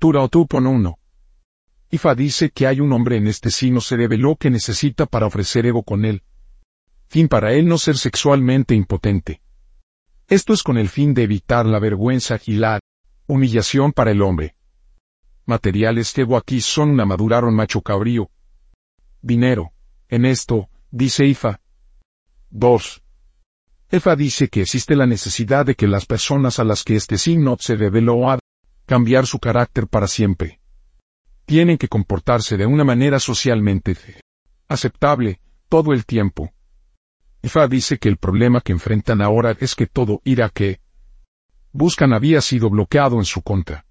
Tura o Tupon 1. Ifa dice que hay un hombre en este signo se lo que necesita para ofrecer ego con él. Fin para él no ser sexualmente impotente. Esto es con el fin de evitar la vergüenza y la humillación para el hombre. Materiales que aquí son una maduraron macho cabrío. Dinero. En esto, dice Ifa. 2. Ifa dice que existe la necesidad de que las personas a las que este signo se reveló a cambiar su carácter para siempre. Tienen que comportarse de una manera socialmente aceptable todo el tiempo. Ifa dice que el problema que enfrentan ahora es que todo ira que buscan había sido bloqueado en su contra.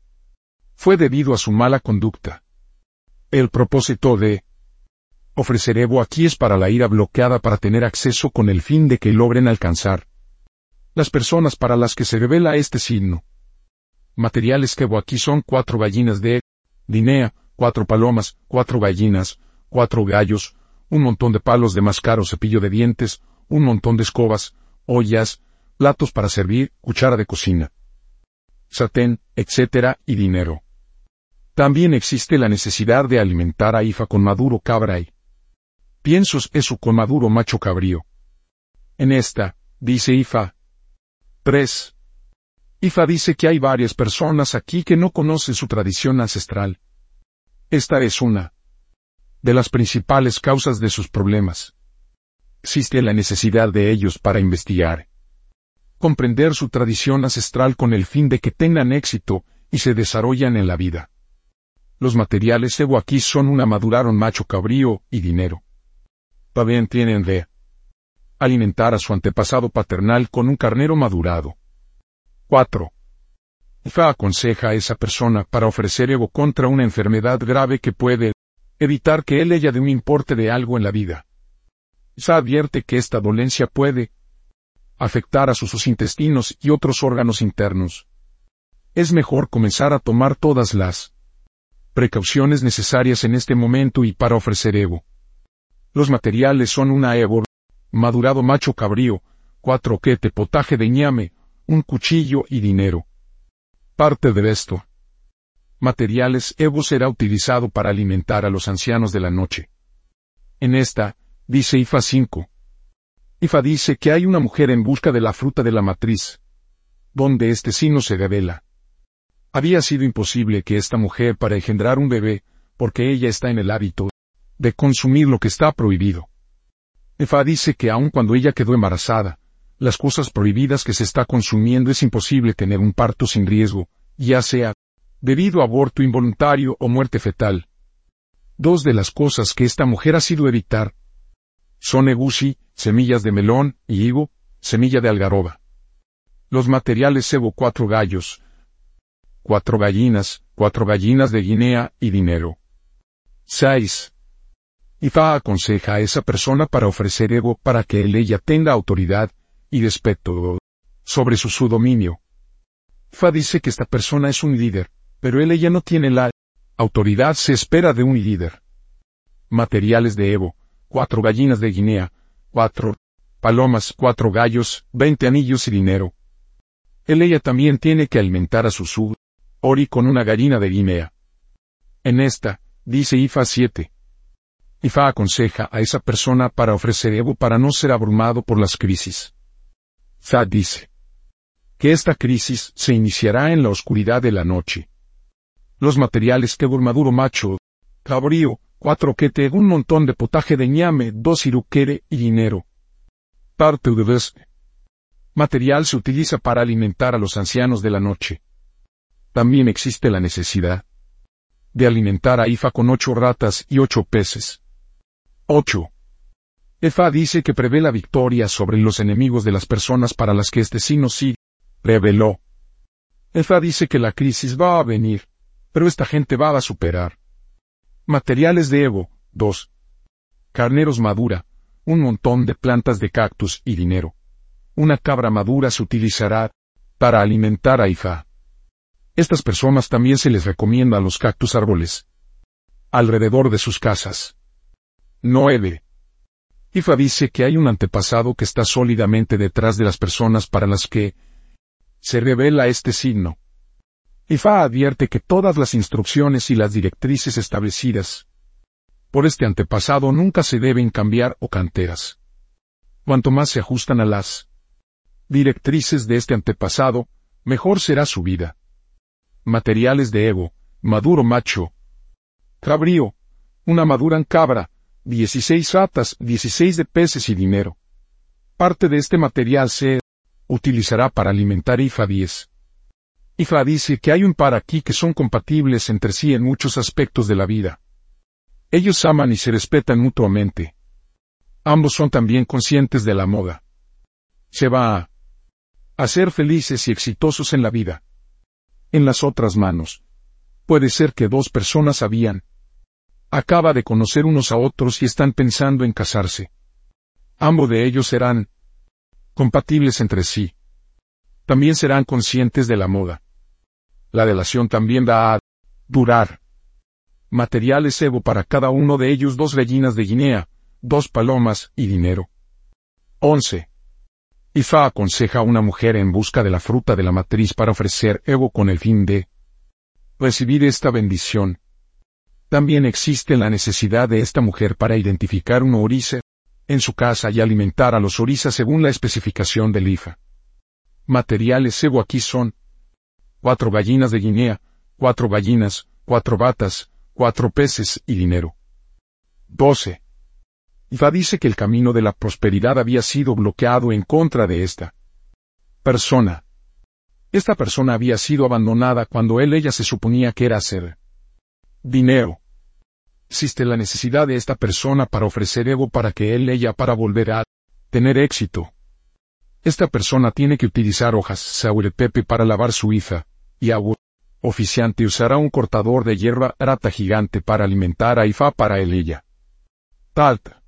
Fue debido a su mala conducta. El propósito de ofrecer Evo aquí es para la ira bloqueada para tener acceso con el fin de que logren alcanzar las personas para las que se revela este signo. Materiales que Evo aquí son cuatro gallinas de Dinea, cuatro palomas, cuatro gallinas, cuatro gallos, un montón de palos de mascar o cepillo de dientes, un montón de escobas, ollas, platos para servir, cuchara de cocina, satén, etc., y dinero. También existe la necesidad de alimentar a Ifa con maduro cabra y piensos eso con maduro macho cabrío. En esta, dice Ifa. 3. Ifa dice que hay varias personas aquí que no conocen su tradición ancestral. Esta es una de las principales causas de sus problemas existe la necesidad de ellos para investigar. Comprender su tradición ancestral con el fin de que tengan éxito y se desarrollan en la vida. Los materiales ego aquí son una maduraron macho cabrío y dinero. También tienen de alimentar a su antepasado paternal con un carnero madurado. 4. Fa aconseja a esa persona para ofrecer ego contra una enfermedad grave que puede evitar que él ella de un importe de algo en la vida. Se advierte que esta dolencia puede afectar a sus intestinos y otros órganos internos. Es mejor comenzar a tomar todas las precauciones necesarias en este momento y para ofrecer Evo. Los materiales son una Evo, madurado macho cabrío, cuatro quete potaje de ñame, un cuchillo y dinero. Parte de esto. Materiales Evo será utilizado para alimentar a los ancianos de la noche. En esta, dice Ifa 5. Ifa dice que hay una mujer en busca de la fruta de la matriz, donde este signo se revela. Había sido imposible que esta mujer para engendrar un bebé, porque ella está en el hábito de consumir lo que está prohibido. Ifa dice que aun cuando ella quedó embarazada, las cosas prohibidas que se está consumiendo es imposible tener un parto sin riesgo, ya sea debido a aborto involuntario o muerte fetal. Dos de las cosas que esta mujer ha sido evitar son egusi, semillas de melón, y higo, semilla de algarroba. Los materiales cebo cuatro gallos, cuatro gallinas, cuatro gallinas de Guinea y dinero. 6. Ifa aconseja a esa persona para ofrecer ego para que ella tenga autoridad y respeto sobre su, su dominio. Ifa dice que esta persona es un líder, pero él ella no tiene la autoridad se espera de un líder. Materiales de Evo, cuatro gallinas de Guinea, cuatro palomas, cuatro gallos, veinte anillos y dinero. Él ella también tiene que alimentar a su sub, Ori con una gallina de Guinea. En esta, dice Ifa 7. Ifa aconseja a esa persona para ofrecer Evo para no ser abrumado por las crisis. Za dice que esta crisis se iniciará en la oscuridad de la noche. Los materiales que Maduro macho, cabrío, cuatro quete, un montón de potaje de ñame, dos iruquere y dinero. Parte de este material se utiliza para alimentar a los ancianos de la noche. También existe la necesidad de alimentar a Ifa con ocho ratas y ocho peces. 8. Efa dice que prevé la victoria sobre los enemigos de las personas para las que este signo sí reveló. Efa dice que la crisis va a venir, pero esta gente va a superar. Materiales de Evo, 2. Carneros madura, un montón de plantas de cactus y dinero. Una cabra madura se utilizará para alimentar a Ifa. Estas personas también se les recomienda los cactus árboles alrededor de sus casas. 9. Ifa dice que hay un antepasado que está sólidamente detrás de las personas para las que se revela este signo. IFA advierte que todas las instrucciones y las directrices establecidas por este antepasado nunca se deben cambiar o canteras. Cuanto más se ajustan a las directrices de este antepasado, mejor será su vida. Materiales de ego, maduro macho. Cabrío, una madura en cabra, 16 ratas, 16 de peces y dinero. Parte de este material se utilizará para alimentar IFA 10. IFA dice que hay un par aquí que son compatibles entre sí en muchos aspectos de la vida. Ellos aman y se respetan mutuamente. Ambos son también conscientes de la moda. Se va a, ser felices y exitosos en la vida. En las otras manos. Puede ser que dos personas habían. Acaba de conocer unos a otros y están pensando en casarse. Ambos de ellos serán compatibles entre sí. También serán conscientes de la moda. La delación también va a durar. Materiales Evo para cada uno de ellos dos gallinas de Guinea, dos palomas y dinero. 11. Ifa aconseja a una mujer en busca de la fruta de la matriz para ofrecer Evo con el fin de recibir esta bendición. También existe la necesidad de esta mujer para identificar un orice en su casa y alimentar a los orisas según la especificación del IFA. Materiales Evo aquí son cuatro gallinas de Guinea, cuatro gallinas, cuatro batas, cuatro peces y dinero. 12. Ifa dice que el camino de la prosperidad había sido bloqueado en contra de esta persona. Esta persona había sido abandonada cuando él ella se suponía que era hacer dinero. Existe la necesidad de esta persona para ofrecer ego para que él ella para volver a tener éxito. Esta persona tiene que utilizar hojas pepe para lavar su hija, y agua. Oficiante usará un cortador de hierba rata gigante para alimentar a Ifa para él ella. Talta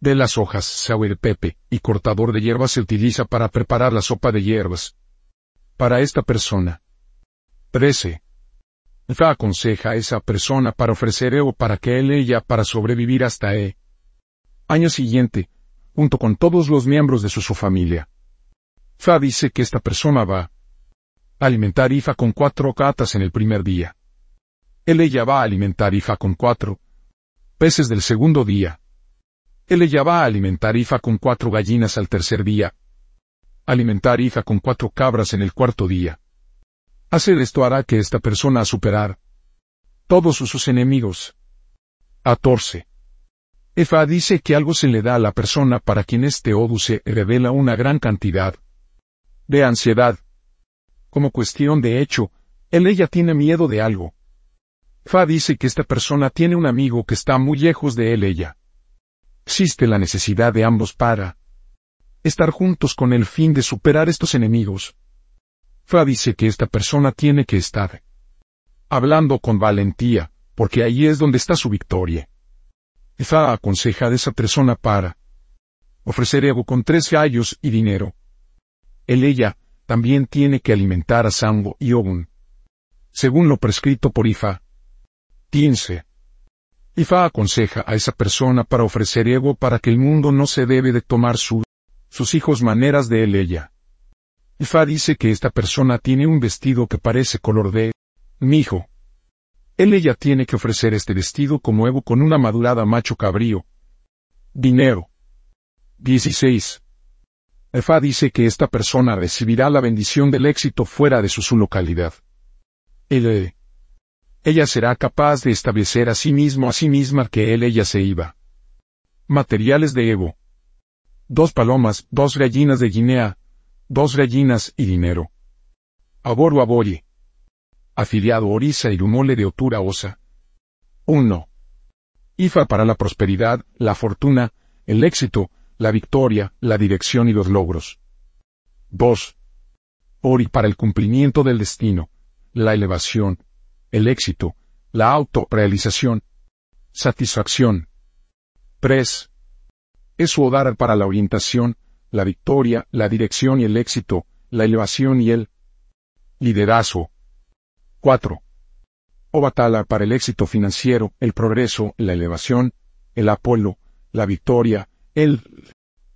de las hojas pepe y cortador de hierbas se utiliza para preparar la sopa de hierbas. Para esta persona. 13. Fa aconseja a esa persona para ofrecer o para que él ella para sobrevivir hasta E. Año siguiente, junto con todos los miembros de su, su familia. Fa dice que esta persona va a alimentar Ifa con cuatro catas en el primer día. Él ella va a alimentar Ifa con cuatro peces del segundo día. Él ella va a alimentar Ifa con cuatro gallinas al tercer día. Alimentar Ifa con cuatro cabras en el cuarto día. Hacer esto hará que esta persona superar todos sus enemigos. 14. Efa dice que algo se le da a la persona para quien este odu se revela una gran cantidad de ansiedad. Como cuestión de hecho, él ella tiene miedo de algo. Fa dice que esta persona tiene un amigo que está muy lejos de él ella. Existe la necesidad de ambos para estar juntos con el fin de superar estos enemigos. Fa dice que esta persona tiene que estar hablando con valentía, porque ahí es donde está su victoria. Fa aconseja a esa persona para ofrecer ego con tres gallos y dinero. El ella también tiene que alimentar a Sambo y Ogun. Según lo prescrito por Ifa. 15. Ifa aconseja a esa persona para ofrecer ego para que el mundo no se debe de tomar su, sus hijos maneras de él ella. Ifa dice que esta persona tiene un vestido que parece color de mi hijo. Él ella tiene que ofrecer este vestido como ego con una madurada macho cabrío. Dinero. 16. Ifa dice que esta persona recibirá la bendición del éxito fuera de su, su localidad. Él, ella será capaz de establecer a sí mismo a sí misma que él ella se iba. Materiales de Evo. Dos palomas, dos gallinas de Guinea, dos gallinas y dinero. Aboru Aboye. Afiliado Orisa y Rumole de Otura Osa. 1. IFA para la prosperidad, la fortuna, el éxito, la victoria, la dirección y los logros. 2. Ori para el cumplimiento del destino, la elevación, el éxito, la autorrealización, satisfacción. 3. Es su para la orientación, la victoria, la dirección y el éxito, la elevación y el liderazgo. 4. Obatala para el éxito financiero, el progreso, la elevación, el apolo, la victoria, el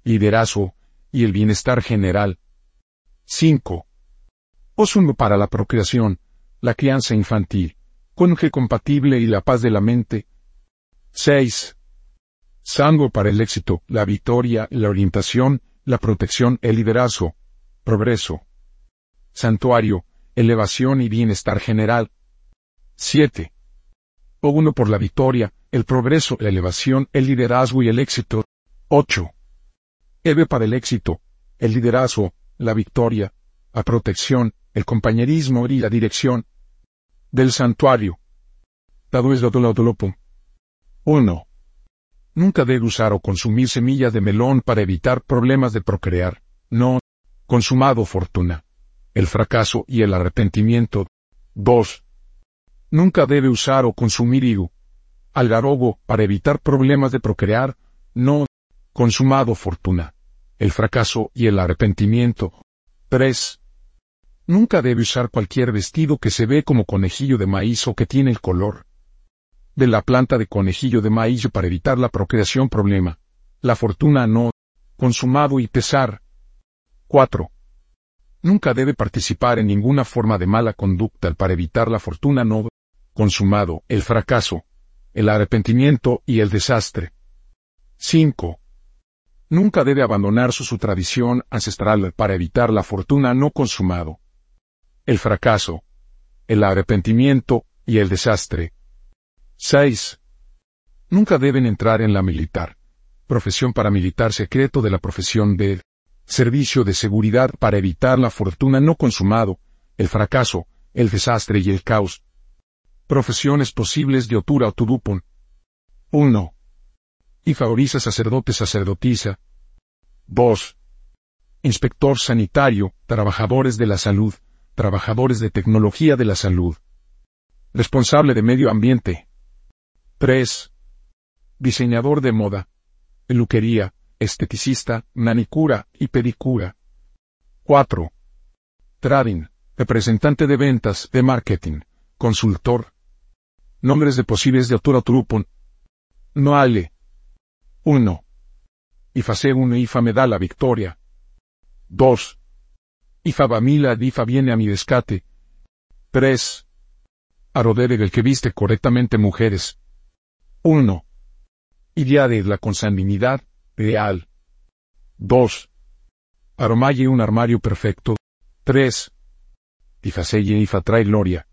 liderazgo y el bienestar general. 5. Osum para la procreación, la crianza infantil, cónyuge compatible y la paz de la mente. 6. Sango para el éxito, la victoria, la orientación, la protección, el liderazgo, progreso. Santuario, elevación y bienestar general. 7. O uno por la victoria, el progreso, la elevación, el liderazgo y el éxito. 8. Eve para el éxito, el liderazgo, la victoria, la protección, el compañerismo y la dirección. Del santuario. Dado es 1. Nunca debe usar o consumir semillas de melón para evitar problemas de procrear. No. Consumado fortuna. El fracaso y el arrepentimiento. 2. Nunca debe usar o consumir higo. Algarobo para evitar problemas de procrear. No. Consumado fortuna. El fracaso y el arrepentimiento. 3. Nunca debe usar cualquier vestido que se ve como conejillo de maíz o que tiene el color de la planta de conejillo de maíz para evitar la procreación problema. La fortuna no. Consumado y pesar. 4. Nunca debe participar en ninguna forma de mala conducta para evitar la fortuna no. Consumado, el fracaso, el arrepentimiento y el desastre. 5. Nunca debe abandonar su, su tradición ancestral para evitar la fortuna no consumado, el fracaso, el arrepentimiento y el desastre. 6. Nunca deben entrar en la militar, profesión paramilitar secreto de la profesión de servicio de seguridad para evitar la fortuna no consumado, el fracaso, el desastre y el caos. Profesiones posibles de Otura o Tudupon. 1. Y favoriza sacerdote sacerdotisa. 2. Inspector sanitario, trabajadores de la salud, trabajadores de tecnología de la salud. Responsable de medio ambiente. 3. Diseñador de moda. Peluquería, esteticista, manicura y pedicura. 4. Trading, representante de ventas, de marketing, consultor. Nombres de posibles de autor Turupon. Noale. 1. Ifase 1 Ifa me da la victoria. 2. Ifa Bamila Difa viene a mi descate. 3. Arodere el que viste correctamente mujeres. 1. de la consanguinidad, real. 2. Aromaye un armario perfecto. 3. Ifaseye Ifa trae gloria.